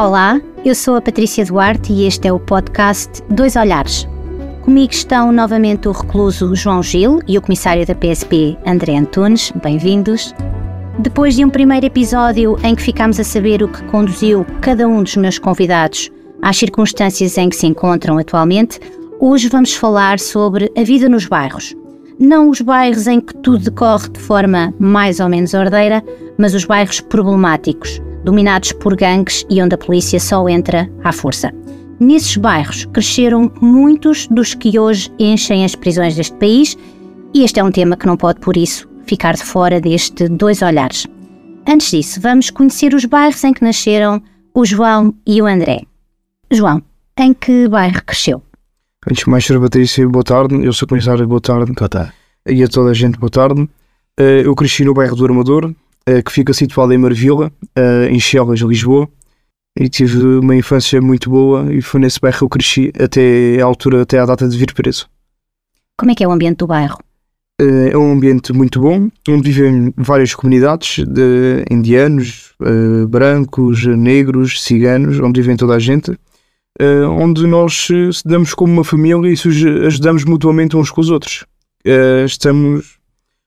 Olá, eu sou a Patrícia Duarte e este é o podcast Dois Olhares. Comigo estão novamente o recluso João Gil e o comissário da PSP André Antunes. Bem-vindos. Depois de um primeiro episódio em que ficámos a saber o que conduziu cada um dos meus convidados às circunstâncias em que se encontram atualmente, hoje vamos falar sobre a vida nos bairros. Não os bairros em que tudo decorre de forma mais ou menos ordeira, mas os bairros problemáticos dominados por gangues e onde a polícia só entra à força. Nesses bairros cresceram muitos dos que hoje enchem as prisões deste país e este é um tema que não pode, por isso, ficar de fora deste Dois Olhares. Antes disso, vamos conhecer os bairros em que nasceram o João e o André. João, em que bairro cresceu? Antes de mais, Sra. Patrícia, boa tarde. Eu sou comissário, boa tarde. Boa tarde. E a toda a gente, boa tarde. Eh, eu cresci no bairro do Armador, que fica situado em Marvila, eh, em Chelas, Lisboa. E tive uma infância muito boa e foi nesse bairro que eu cresci até a altura, até à data de vir preso. Como é que é o ambiente do bairro? Eh, É um ambiente muito bom, onde vivem várias comunidades de indianos, eh, brancos, negros, ciganos, onde vivem toda a gente, eh, onde nós eh, se damos como uma família e ajudamos mutuamente uns com os outros. Eh, Estamos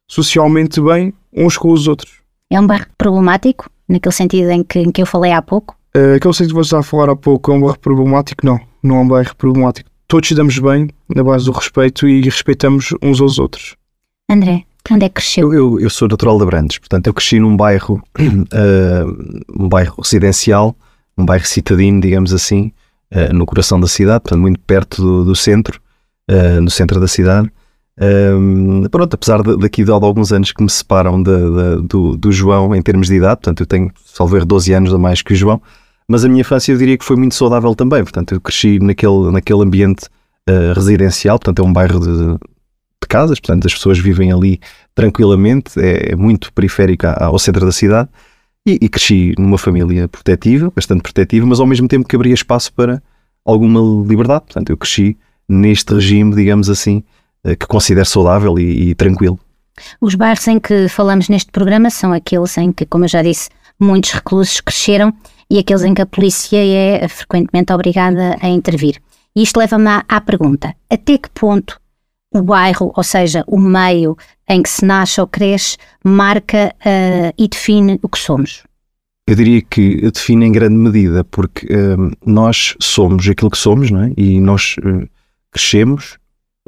socialmente bem uns com os outros. É um bairro problemático, naquele sentido em que, em que eu falei há pouco? Uh, aquele sítio que você está a falar há pouco é um bairro problemático? Não, não é um bairro problemático. Todos se damos bem na base do respeito e respeitamos uns aos outros. André, onde é que cresceu? Eu, eu, eu sou natural de Abrantes, portanto, eu cresci num bairro, eh, um bairro residencial, um bairro citadino, digamos assim, eh, no coração da cidade, portanto, muito perto do, do centro, no centro da cidade. Um, pronto, apesar de, daqui de alguns anos que me separam de- de- do, do João em termos de idade, portanto, eu tenho, salvo 12 anos a mais que o João, mas a minha infância eu diria que foi muito saudável também, portanto, eu cresci naquele, naquele ambiente eh, residencial, portanto, é um bairro de, de casas, portanto, as pessoas vivem ali tranquilamente, é, é muito periférico ao centro da cidade, e, e cresci numa família protetiva, bastante protetiva, mas ao mesmo tempo que abria espaço para alguma liberdade, portanto, eu cresci neste regime, digamos assim, que considero saudável e, e tranquilo. Os bairros em que falamos neste programa são aqueles em que, como eu já disse, muitos reclusos cresceram e aqueles em que a polícia é frequentemente obrigada a intervir. E isto leva-me à, à pergunta: até que ponto o bairro, ou seja, o meio em que se nasce ou cresce, marca ah, e define o que somos? Eu diria que define em grande medida, porque eh, nós somos aquilo que somos, não é? E nós eh, crescemos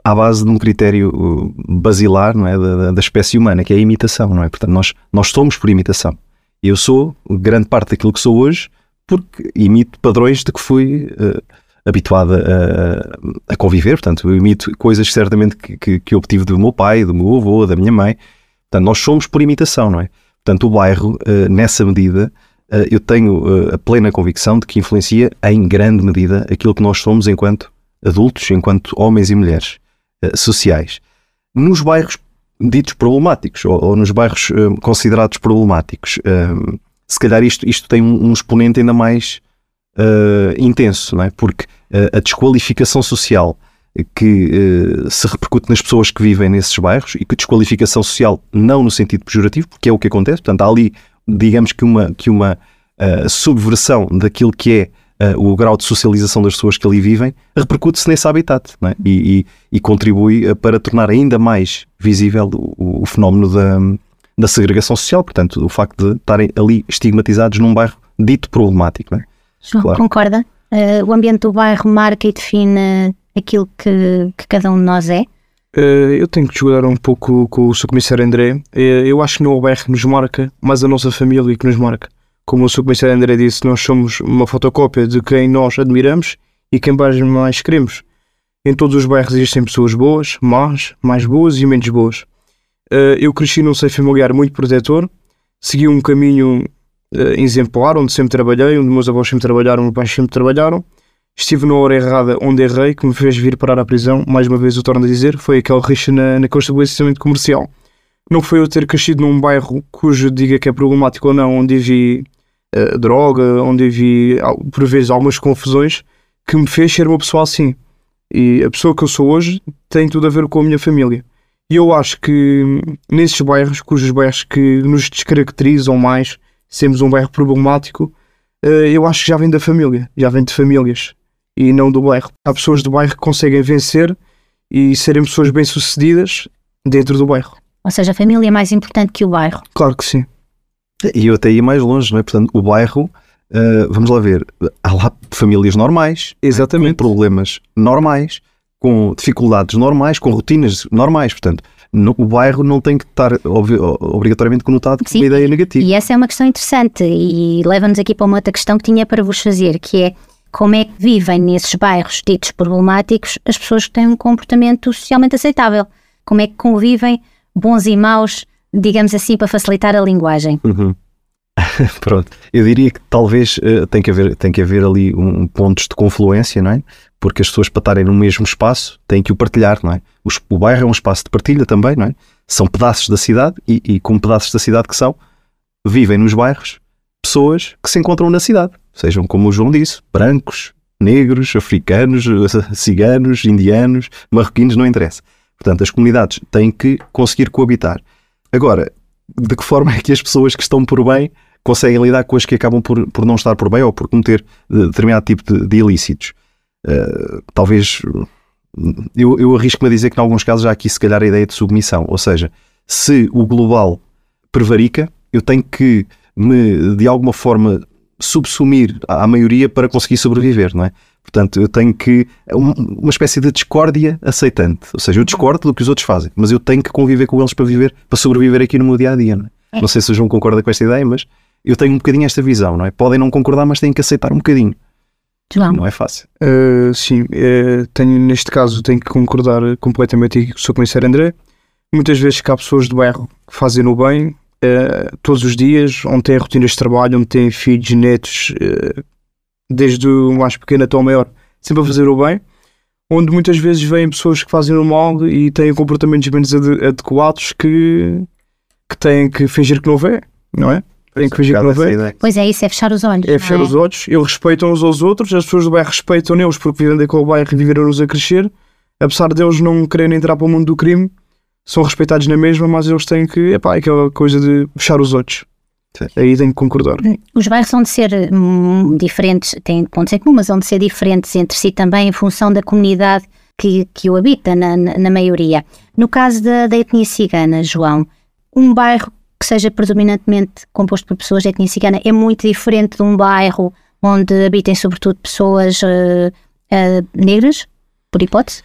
à base de um critério eh, basilar, não é? Da, da- espécie humana, que é a imitação, não é? Portanto, nós, nós somos por imitação. Eu sou grande parte daquilo que sou hoje porque imito padrões de que fui eh, habituado a, a conviver. Portanto, eu imito coisas certamente que, que, que obtive do meu pai, do meu avô, da minha mãe. Portanto, nós somos por imitação, não é? Portanto, o bairro, eh, nessa medida, eh, eu tenho eh, a plena convicção de que influencia em grande medida aquilo que nós somos enquanto adultos, enquanto homens e mulheres eh, sociais. Nos bairros ditos problemáticos, ou, ou nos bairros eh, considerados problemáticos, eh, se calhar isto, isto tem um, um exponente ainda mais intenso, não é? porque a desqualificação social que se repercute nas pessoas que vivem nesses bairros e que desqualificação social não no sentido pejorativo, porque é o que acontece, portanto há ali, digamos que uma, que uma subversão daquilo que é eh, o grau de socialização das pessoas que ali vivem, repercute-se nesse habitat é? e, e- e contribui eh, para tornar ainda mais visível o, o fenómeno da, da segregação social, portanto o facto de estarem ali estigmatizados num bairro dito problemático. É? João, Claro. concorda? Ah, o ambiente do bairro marca e define aquilo que, que cada um de nós é? Eu tenho que discordar um pouco com o Sr. Comissário André. Eu acho que não é o bairro que nos marca, mas a nossa família que nos marca. Como o Sr. Comissário André disse, nós somos uma fotocópia de quem nós admiramos e quem mais, queremos. Em todos os bairros existem pessoas boas, más, mais boas e menos boas. Eh, Eu cresci num seio familiar muito protetor, segui um caminho eh, exemplar, onde sempre trabalhei, onde meus avós sempre trabalharam, meus pais sempre trabalharam. Estive na hora errada onde errei, que me fez vir parar à prisão. Mais uma vez, eu torno a dizer, foi aquele rixa na, naquele estabelecimento comercial. Não foi eu ter crescido num bairro cujo diga que é problemático ou não, onde vi droga, onde vi, por vezes, algumas confusões, que me fez ser uma pessoa assim. E a pessoa que eu sou hoje tem tudo a ver com a minha família. E eu acho que hum, nesses bairros, cujos bairros que nos descaracterizam mais, sermos um bairro problemático, eh, eu acho que já vem da família, já vem de famílias e não do bairro. Há pessoas do bairro que conseguem vencer e serem pessoas bem-sucedidas dentro do bairro. Ou seja, a família é mais importante que o bairro. Claro que sim. E eu até ia mais longe, não é? Portanto, o bairro, uh, vamos lá ver, há lá famílias normais, Exatamente. com problemas normais, com dificuldades normais, com rotinas normais. Portanto, no, o bairro não tem que estar obvi- obrigatoriamente conotado com uma ideia negativa. E essa é uma questão interessante e leva-nos aqui para uma outra questão que tinha para vos fazer, que é como é que vivem nesses bairros ditos problemáticos as pessoas que têm um comportamento socialmente aceitável? Como é que convivem bons e maus, digamos assim, para facilitar a linguagem? Uhum. Pronto, eu diria que talvez eh, tem, que haver, tem que haver ali um, pontos de confluência, não é? Porque as pessoas para estarem no mesmo espaço têm que o partilhar, não é? O, o bairro é um espaço de partilha também, não é? São pedaços da cidade e, e como pedaços da cidade que são, vivem nos bairros pessoas que se encontram na cidade, sejam como o João disse, brancos, negros, africanos, ciganos, indianos, marroquinos, não interessa. Portanto, as comunidades têm que conseguir coabitar. Agora, de que forma é que as pessoas que estão por bem conseguem lidar com as que acabam por, por não estar por bem ou por cometer eh, determinado tipo de, de ilícitos? Eh, talvez eu, eu arrisco-me a dizer que, em alguns casos, há aqui se calhar a ideia de submissão. Ou seja, se o global prevarica, eu tenho que me, de alguma forma, subsumir à maioria para conseguir sobreviver, não é? Portanto, eu tenho que. um- Uma espécie de discórdia aceitante. Ou seja, eu discordo do que os outros fazem, mas eu tenho que conviver com eles para viver, para sobreviver aqui no meu dia a dia, não é? É. Não sei se o João concorda com esta ideia, mas eu tenho um bocadinho esta visão, não é? Podem não concordar, mas têm que aceitar um bocadinho. João, Não é fácil. Uh, sim, uh, tenho, neste caso tenho que concordar completamente aqui com o Sr. Comissário André. Muitas vezes que há pessoas do bairro que fazem o bem uh, todos os dias, onde têm rotinas de trabalho, onde têm filhos, netos, uh, desde o mais pequeno até o maior, sempre a fazer o bem, onde muitas vezes vêm pessoas que fazem o mal e têm comportamentos menos ade- adequados que, que têm que fingir que não vê, não é? Têm que fingir que não vê. ideia. pois é isso, é fechar os olhos. É fechar não os olhos, eles respeitam uns aos outros, as pessoas do bairro respeitam neles porque vivem daquele bairro e viveram-nos a crescer. Apesar deles não quererem entrar para o mundo do crime, são respeitados na mesma, mas eles têm que, epá, é aquela coisa de fechar os olhos. Sim. Aí tenho que concordar. Os bairros vão de ser hum, diferentes, têm pontos em comum, mas vão de ser diferentes entre si também em função da comunidade que, que o habita, na, na, maioria. No caso da, da etnia cigana, João, um bairro que seja predominantemente composto por pessoas de etnia cigana é muito diferente de um bairro onde habitem sobretudo pessoas eh, eh, negras, por hipótese?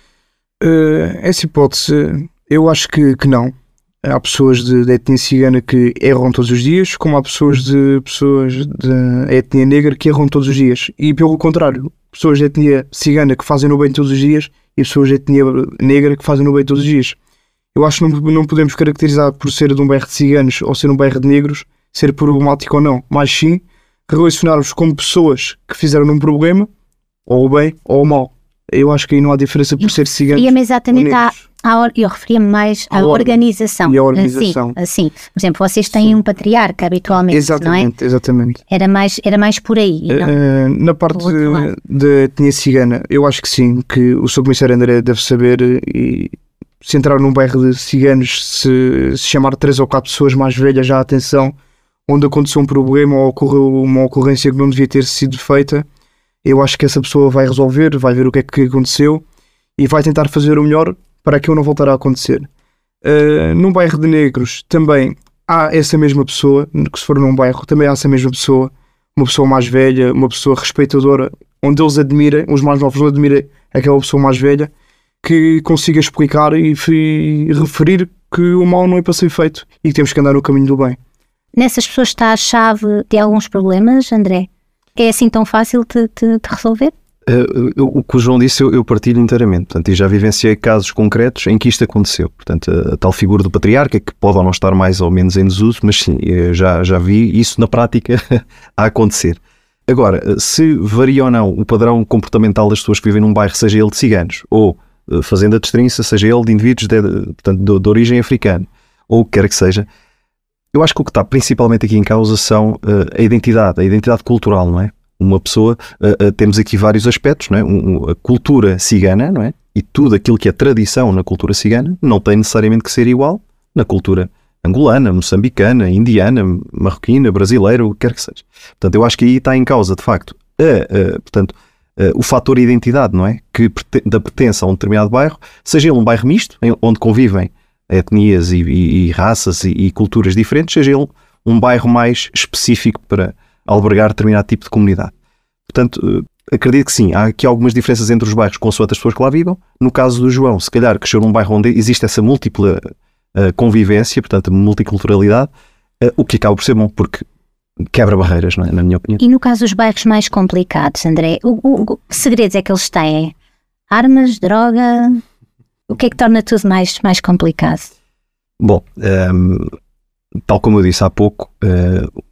Eh, essa hipótese, eu acho que, que não. Há pessoas de, de etnia cigana que erram todos os dias, como há pessoas de pessoas de etnia negra que erram todos os dias. E pelo contrário, pessoas de etnia cigana que fazem o bem todos os dias e pessoas de etnia negra que fazem o bem todos os dias. Eu acho que não, não podemos caracterizar por ser de um bairro de ciganos ou ser um bairro de negros ser problemático ou não, mas sim relacionarmos como pessoas que fizeram um problema, ou o bem ou o mal. Eu acho que aí não há diferença por ser Referia-me ou exatamente à, à eu referia-me mais à À organização. E à organização. Assim, assim. Por exemplo, vocês têm Sim. um patriarca habitualmente, não é? Exatamente, exatamente. Era mais, era mais por aí. e Eh, na parte da etnia cigana, eu acho que sim, que o Sr. Comissário André deve saber e se entrar num bairro de ciganos, se, se chamar três ou quatro pessoas mais velhas, já atenção, onde aconteceu um problema ou ocorreu uma ocorrência que não devia ter sido feita, eu acho que essa pessoa vai resolver, vai ver o que é que aconteceu e vai tentar fazer o melhor para aquilo não voltar a acontecer. Uh, num bairro de negros também há essa mesma pessoa, que se for num bairro também há essa mesma pessoa, uma pessoa mais velha, uma pessoa respeitadora, onde eles admirem, os mais novos não admirem aquela pessoa mais velha, que consiga explicar e, e referir que o mal não é para ser feito e que temos que andar no caminho do bem. Nessas pessoas está a chave de alguns problemas, André? É assim tão fácil de, de- de resolver? Eh, eu- o que o João disse eu, eu partilho inteiramente. Portanto, e já vivenciei casos concretos em que isto aconteceu. Portanto, a, a tal figura do patriarca, que pode ou não estar mais ou menos em desuso, mas sim, eu já, já vi isso na prática a acontecer. Agora, eh, se varia ou não o padrão comportamental das pessoas que vivem num bairro, seja ele de ciganos ou eh, fazenda de estrinça, seja ele de indivíduos de, portanto, de, de origem africana, ou o que quer que seja, eu acho que o que está principalmente aqui em causa são eh, a identidade, a identidade cultural, não é? Uma pessoa, eh, eh, temos aqui vários aspectos, não é? Um- a cultura cigana, não é? E tudo aquilo que é tradição na cultura cigana não tem necessariamente que ser igual na cultura angolana, moçambicana, indiana, marroquina, brasileira, o que quer que seja. Portanto, eu acho que aí está em causa, de facto, a, a, portanto, a, o fator identidade, não é? Que da pertença a um determinado bairro, seja ele um bairro misto, onde convivem etnias e, e, e raças e, e, culturas diferentes, seja ele um bairro mais específico para albergar determinado tipo de comunidade. Portanto, eh, acredito que sim, há aqui algumas diferenças entre os bairros consoante as pessoas que lá vivam. No caso do João, se calhar cresceu num bairro onde existe essa múltipla uh, convivência, portanto, multiculturalidade, uh, o que acaba por ser bom, porque quebra barreiras, é? na minha opinião. E no caso dos bairros mais complicados, André, o, o, o, que segredos é que eles têm? Armas, droga? O que é que torna tudo mais, mais complicado? Bom, um, ehm, tal como eu disse há pouco, uh,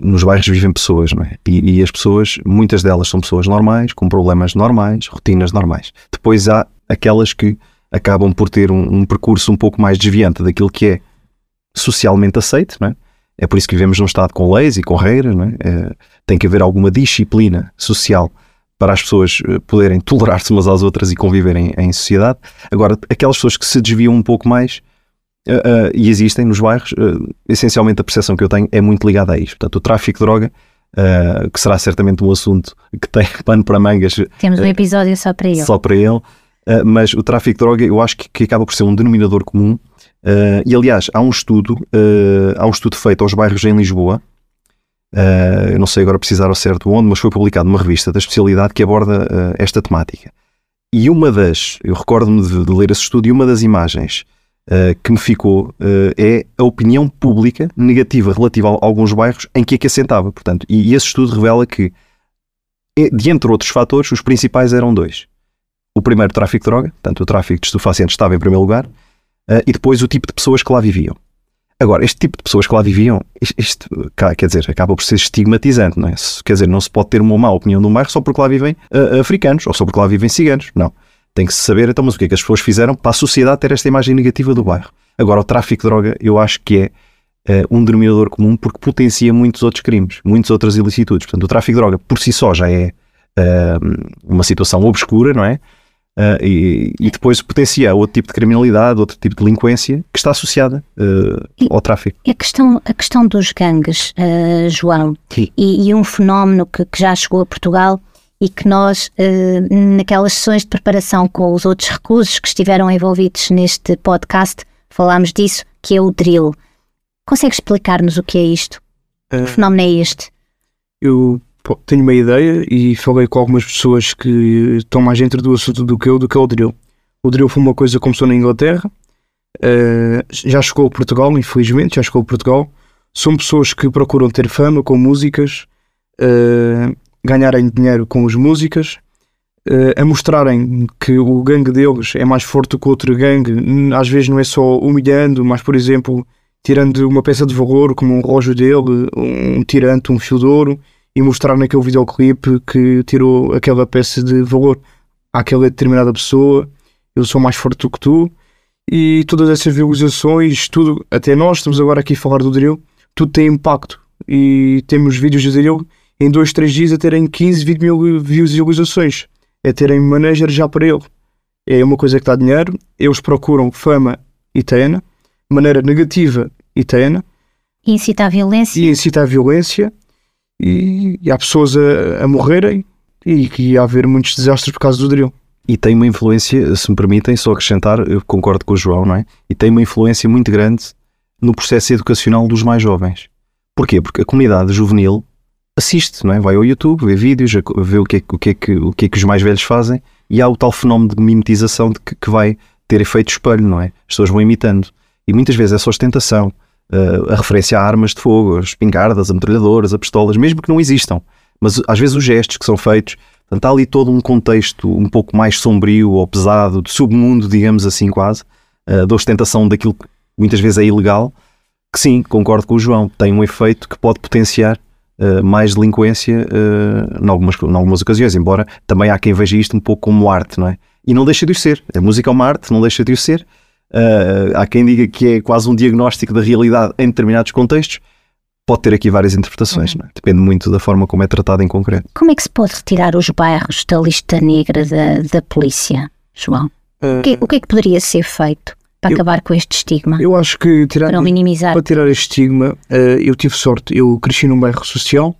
nos bairros vivem pessoas, não é? E, e, as pessoas, muitas delas são pessoas normais, com problemas normais, rotinas normais. Depois há aquelas que acabam por ter um, um percurso um pouco mais desviante daquilo que é socialmente aceito, não é? É por isso que vivemos num Estado com leis e com regras, não é? é tem que haver alguma disciplina social para as pessoas eh, poderem tolerar-se umas às outras e conviverem em sociedade. Agora, aquelas pessoas que se desviam um pouco mais, Uh, uh, e existem nos bairros, uh, essencialmente a percepção que eu tenho é muito ligada a isto. Portanto, o tráfico de droga, que será certamente um assunto que tem pano para mangas. Temos um episódio só para ele. Só para ele. mas o tráfico de droga eu acho que, que acaba por ser um denominador comum. e aliás, há um estudo, há um estudo feito aos bairros em Lisboa. Eu não sei agora precisar ao certo onde, mas foi publicado numa revista da especialidade que aborda esta temática. E uma das, eu recordo-me de, de ler esse estudo, e uma das imagens uh, que me ficou é a opinião pública negativa relativa a alguns bairros em que é que assentava. Portanto, e, esse estudo revela que, de entre outros fatores, os principais eram dois. O primeiro, o tráfico de droga, portanto, o tráfico de estupefacientes estava em primeiro lugar, e depois o tipo de pessoas que lá viviam. Agora, este tipo de pessoas que lá viviam, isto, quer dizer, acaba por ser estigmatizante, não é? Quer dizer, não se pode ter uma má opinião de um bairro só porque lá vivem uh, africanos ou só porque lá vivem ciganos. Não. Tem que se saber, então, mas o que é que as pessoas fizeram para a sociedade ter esta imagem negativa do bairro. Agora, o tráfico de droga, eu acho que é uh, um denominador comum porque potencia muitos outros crimes, muitas outras ilicitudes. Portanto, o tráfico de droga por si só já é uh, uma situação obscura, não é? Uh, e, e, depois potencia outro tipo de criminalidade, outro tipo de delinquência que está associada ao tráfico. A questão, a questão dos gangues, João, e, e, um fenómeno que, que já chegou a Portugal e que nós, naquelas sessões de preparação com os outros reclusos que estiveram envolvidos neste podcast, falámos disso, que é o drill. Consegue explicar-nos o que é isto? Uh, que fenómeno é este? Eu tenho uma ideia e falei com algumas pessoas que estão mais dentro do assunto do que eu, do que é o drill. O drill foi uma coisa que começou na Inglaterra, uh, já chegou a Portugal, infelizmente, já chegou a Portugal. São pessoas que procuram ter fama com músicas, uh, ganharem dinheiro com as músicas, uh, a mostrarem que o gangue deles é mais forte que outro gangue, às vezes não é só humilhando, mas, por exemplo, tirando uma peça de valor, como um relógio dele, um tirante, um fio de ouro, e mostrar naquele videoclipe que tirou aquela peça de valor àquela determinada pessoa, eu sou mais forte do que tu, e todas essas visualizações, tudo, até nós estamos agora aqui a falar do drill, tudo tem impacto, e temos vídeos de drill em dois, três dias a terem 15, 20 mil visualizações, a terem manager já para ele. É uma coisa que dá dinheiro, eles procuram fama e tena, maneira negativa e tena. E incita à violência. E incita à violência, e, e há pessoas a, a morrerem, e que ia haver muitos desastres por causa do drill. E tem uma influência, se me permitem só acrescentar, eu concordo com o João, não é? E tem uma influência muito grande no processo educacional dos mais jovens. Porquê? Porque a comunidade juvenil assiste, não é? Vai ao YouTube, vê vídeos, vê o que, é, o, que é que, o que é que os mais velhos fazem e há o tal fenómeno de mimetização de que, que vai ter efeito espelho, não é? As pessoas vão imitando. E muitas vezes essa ostentação, uh, a referência a armas de fogo, as espingardas, a metralhadoras, a pistolas, mesmo que não existam, mas às vezes os gestos que são feitos, portanto, há ali todo um contexto um pouco mais sombrio ou pesado, de submundo, digamos assim, quase, uh, da ostentação daquilo que muitas vezes é ilegal, que sim, concordo com o João, tem um efeito que pode potenciar uh, mais delinquência uh, em, algumas, em algumas ocasiões, embora também há quem veja isto um pouco como arte, não é? E não deixa de o ser. A música é uma arte, não deixa de o ser. Uh, há quem diga que é quase um diagnóstico da realidade em determinados contextos. Pode ter aqui várias interpretações, uhum. é? depende muito da forma como é tratado em concreto. Como é que se pode retirar os bairros da lista negra da, da polícia, João? Uh, o, que, o que é que poderia ser feito? para Eu- acabar com este estigma, Eu acho que tirar, para o minimizar. para tirar este estigma, eh, eu tive sorte. Eu cresci num bairro social,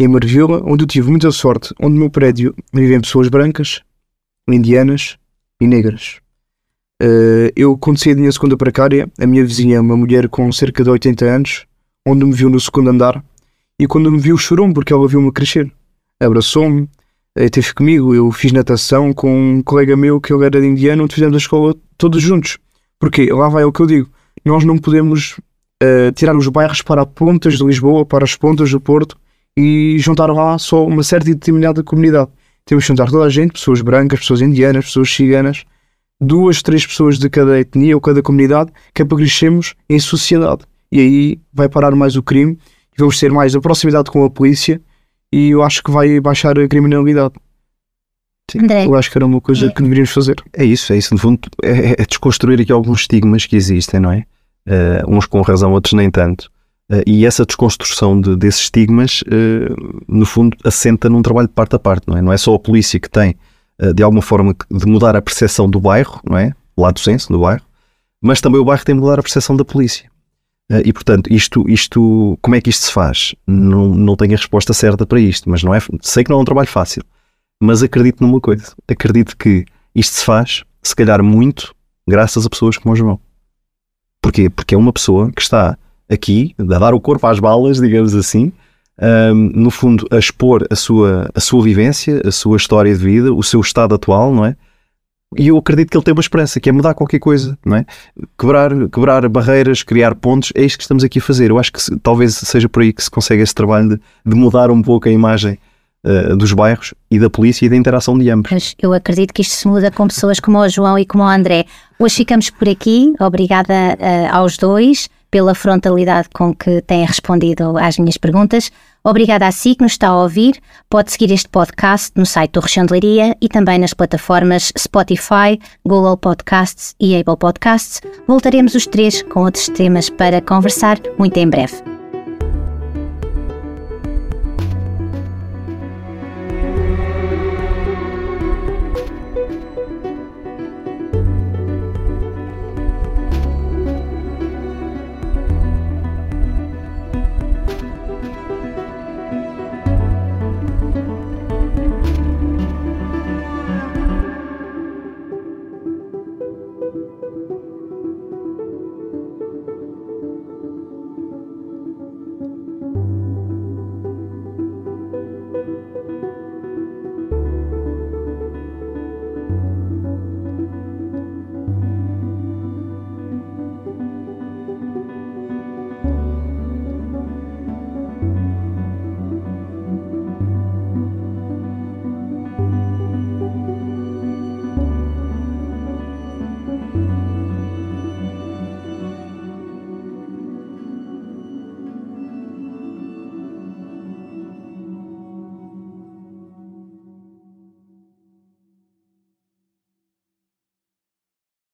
em Marvila, onde eu tive muita sorte, onde no meu prédio vivem pessoas brancas, indianas e negras. Eh, eu, quando da minha segunda precária, a minha vizinha é uma mulher com cerca de 80 anos, onde me viu no segundo andar, e quando me viu chorou porque ela viu-me crescer. Abraçou-me, eh, esteve comigo, eu fiz natação com um colega meu que ele era de indiano, onde fizemos a escola todos juntos. Porque lá vai o que eu digo, nós não podemos eh, tirar os bairros para as pontas de Lisboa, para as pontas do Porto e juntar lá só uma certa e determinada comunidade. Temos que juntar toda a gente, pessoas brancas, pessoas indianas, pessoas ciganas, duas, três pessoas de cada etnia ou cada comunidade, que é para crescermos em sociedade. E aí vai parar mais o crime e vamos ter mais a proximidade com a polícia e eu acho que vai baixar a criminalidade. André, Eu acho que era uma coisa que deveríamos fazer. É isso, é isso. No fundo, é, é desconstruir aqui alguns estigmas que existem, não é? Eh, uns com razão, outros nem tanto. Eh, e essa desconstrução de- desses estigmas, eh, no fundo, assenta num trabalho de parte a parte, não é? Não é só a polícia que tem, de alguma forma, de mudar a percepção do bairro, não é? Lá do senso, do bairro, mas também o bairro tem de mudar a percepção da polícia. Eh, E, portanto, isto, isto, como é que isto se faz? Não, não tenho a resposta certa para isto, mas não é, sei que não é um trabalho fácil. Mas acredito numa coisa: acredito que isto se faz, se calhar, muito graças a pessoas como o João. Porquê? Porque é uma pessoa que está aqui a dar o corpo às balas, digamos assim, ahm, no fundo, a expor a sua, a sua vivência, a sua história de vida, o seu estado atual, não é? E eu acredito que ele tem uma esperança, que é mudar qualquer coisa, não é? Quebrar, quebrar barreiras, criar pontos, é isto que estamos aqui a fazer. Eu acho que se- talvez seja por aí que se consegue esse trabalho de, de mudar um pouco a imagem eh, dos bairros e da polícia e da interação de ambos. Mas eu acredito que isto se muda com pessoas como o João e como o André. Hoje ficamos por aqui. Obrigada eh, aos dois pela frontalidade com que têm respondido às minhas perguntas. Obrigada a si que nos está a ouvir. Pode seguir este podcast no site do Região de Leiria e também nas plataformas Spotify, Google Podcasts e Apple Podcasts. Voltaremos os três com outros temas para conversar muito em breve.